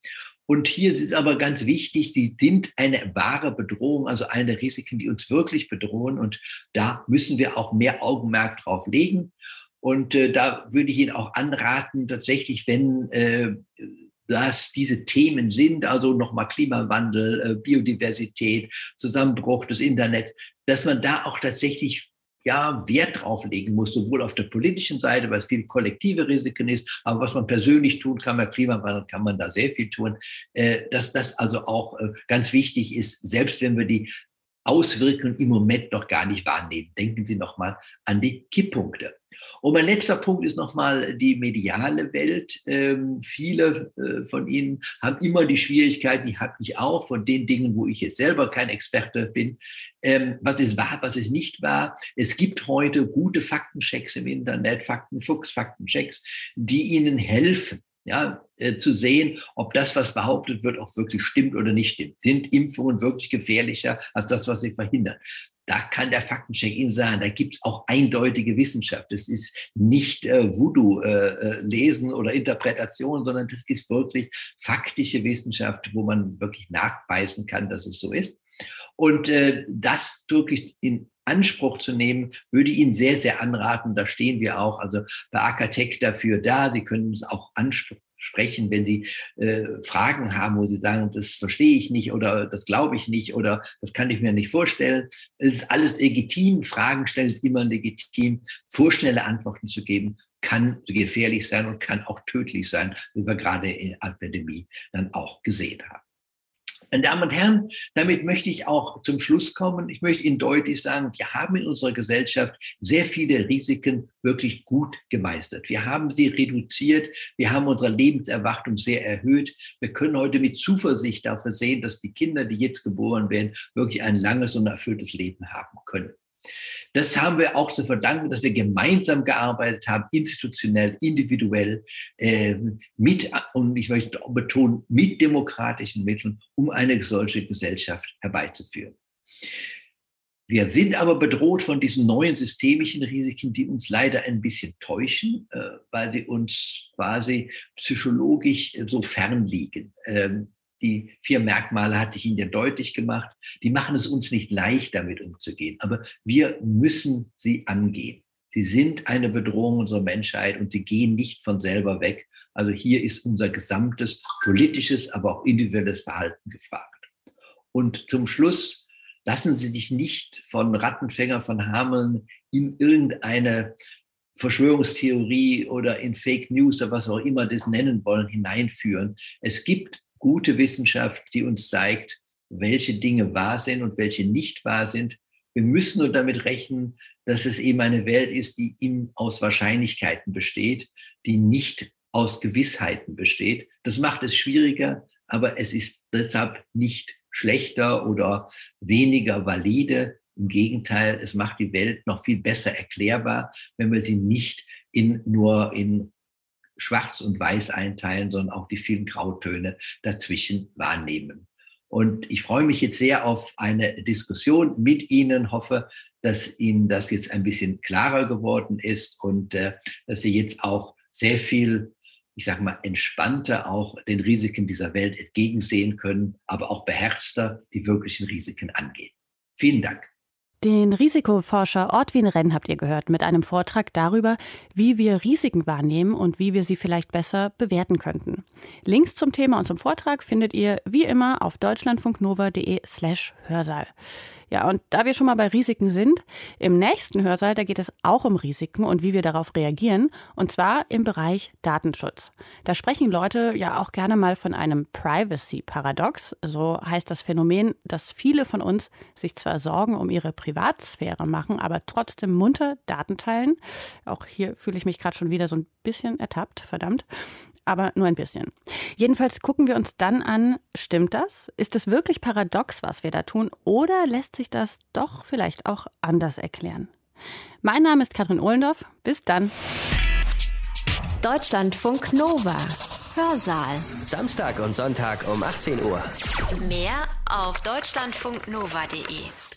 Und hier ist es aber ganz wichtig, sie sind eine wahre Bedrohung, also eine der Risiken, die uns wirklich bedrohen. Und da müssen wir auch mehr Augenmerk drauf legen. Und äh, da würde ich Ihnen auch anraten, tatsächlich, wenn äh, das diese Themen sind, also nochmal Klimawandel, äh, Biodiversität, Zusammenbruch des Internets, dass man da auch tatsächlich ja, Wert drauf legen muss, sowohl auf der politischen Seite, was viel kollektive Risiken ist, aber was man persönlich tun kann, bei Klimawandel kann man da sehr viel tun, äh, dass das also auch äh, ganz wichtig ist, selbst wenn wir die Auswirkungen im Moment noch gar nicht wahrnehmen. Denken Sie nochmal an die Kipppunkte. Und mein letzter Punkt ist nochmal die mediale Welt. Ähm, viele äh, von Ihnen haben immer die Schwierigkeiten, die habe ich auch, von den Dingen, wo ich jetzt selber kein Experte bin, ähm, was ist wahr, was ist nicht wahr. Es gibt heute gute Faktenchecks im Internet, Faktenfuchs, Faktenchecks, die Ihnen helfen, ja, äh, zu sehen, ob das, was behauptet wird, auch wirklich stimmt oder nicht stimmt. Sind Impfungen wirklich gefährlicher als das, was sie verhindern? Da kann der Faktencheck Ihnen sagen, da gibt es auch eindeutige Wissenschaft. Das ist nicht äh, Voodoo-Lesen äh, äh oder Interpretation, sondern das ist wirklich faktische Wissenschaft, wo man wirklich nachweisen kann, dass es so ist. Und äh, das wirklich in Anspruch zu nehmen, würde ich Ihnen sehr, sehr anraten. Da stehen wir auch, also bei Akatech dafür da. Sie können es auch sprechen, wenn Sie äh, Fragen haben, wo Sie sagen, das verstehe ich nicht oder das glaube ich nicht oder das kann ich mir nicht vorstellen. Es ist alles legitim. Fragen stellen ist immer legitim. Vorschnelle Antworten zu geben, kann gefährlich sein und kann auch tödlich sein, wie wir gerade in der Epidemie dann auch gesehen haben. Meine Damen und Herren, damit möchte ich auch zum Schluss kommen. Ich möchte Ihnen deutlich sagen, wir haben in unserer Gesellschaft sehr viele Risiken wirklich gut gemeistert. Wir haben sie reduziert. Wir haben unsere Lebenserwartung sehr erhöht. Wir können heute mit Zuversicht dafür sehen, dass die Kinder, die jetzt geboren werden, wirklich ein langes und erfülltes Leben haben können. Das haben wir auch zu verdanken, dass wir gemeinsam gearbeitet haben, institutionell, individuell, äh, mit, und ich möchte betonen, mit demokratischen Mitteln, um eine solche Gesellschaft herbeizuführen. Wir sind aber bedroht von diesen neuen systemischen Risiken, die uns leider ein bisschen täuschen, äh, weil sie uns quasi psychologisch so fern liegen. Die vier Merkmale hatte ich Ihnen ja deutlich gemacht. Die machen es uns nicht leicht, damit umzugehen. Aber wir müssen sie angehen. Sie sind eine Bedrohung unserer Menschheit und sie gehen nicht von selber weg. Also hier ist unser gesamtes politisches, aber auch individuelles Verhalten gefragt. Und zum Schluss lassen Sie sich nicht von Rattenfänger von Hameln in irgendeine Verschwörungstheorie oder in Fake News oder was auch immer das nennen wollen, hineinführen. Es gibt gute Wissenschaft, die uns zeigt, welche Dinge wahr sind und welche nicht wahr sind. Wir müssen nur damit rechnen, dass es eben eine Welt ist, die ihm aus Wahrscheinlichkeiten besteht, die nicht aus Gewissheiten besteht. Das macht es schwieriger, aber es ist deshalb nicht schlechter oder weniger valide. Im Gegenteil, es macht die Welt noch viel besser erklärbar, wenn wir sie nicht in, nur in schwarz und weiß einteilen, sondern auch die vielen Grautöne dazwischen wahrnehmen. Und ich freue mich jetzt sehr auf eine Diskussion mit Ihnen, hoffe, dass Ihnen das jetzt ein bisschen klarer geworden ist und äh, dass Sie jetzt auch sehr viel, ich sage mal, entspannter auch den Risiken dieser Welt entgegensehen können, aber auch beherzter die wirklichen Risiken angehen. Vielen Dank. Den Risikoforscher Ortwin Renn habt ihr gehört mit einem Vortrag darüber, wie wir Risiken wahrnehmen und wie wir sie vielleicht besser bewerten könnten. Links zum Thema und zum Vortrag findet ihr wie immer auf deutschlandfunknova.de slash Hörsaal. Ja, und da wir schon mal bei Risiken sind, im nächsten Hörsaal, da geht es auch um Risiken und wie wir darauf reagieren, und zwar im Bereich Datenschutz. Da sprechen Leute ja auch gerne mal von einem Privacy-Paradox. So heißt das Phänomen, dass viele von uns sich zwar Sorgen um ihre Privatsphäre machen, aber trotzdem munter Daten teilen. Auch hier fühle ich mich gerade schon wieder so ein bisschen ertappt, verdammt aber nur ein bisschen. Jedenfalls gucken wir uns dann an, stimmt das? Ist es wirklich paradox, was wir da tun? Oder lässt sich das doch vielleicht auch anders erklären? Mein Name ist Katrin Ohlendorf. Bis dann. Deutschlandfunk Nova. Hörsaal. Samstag und Sonntag um 18 Uhr. Mehr auf deutschlandfunknova.de.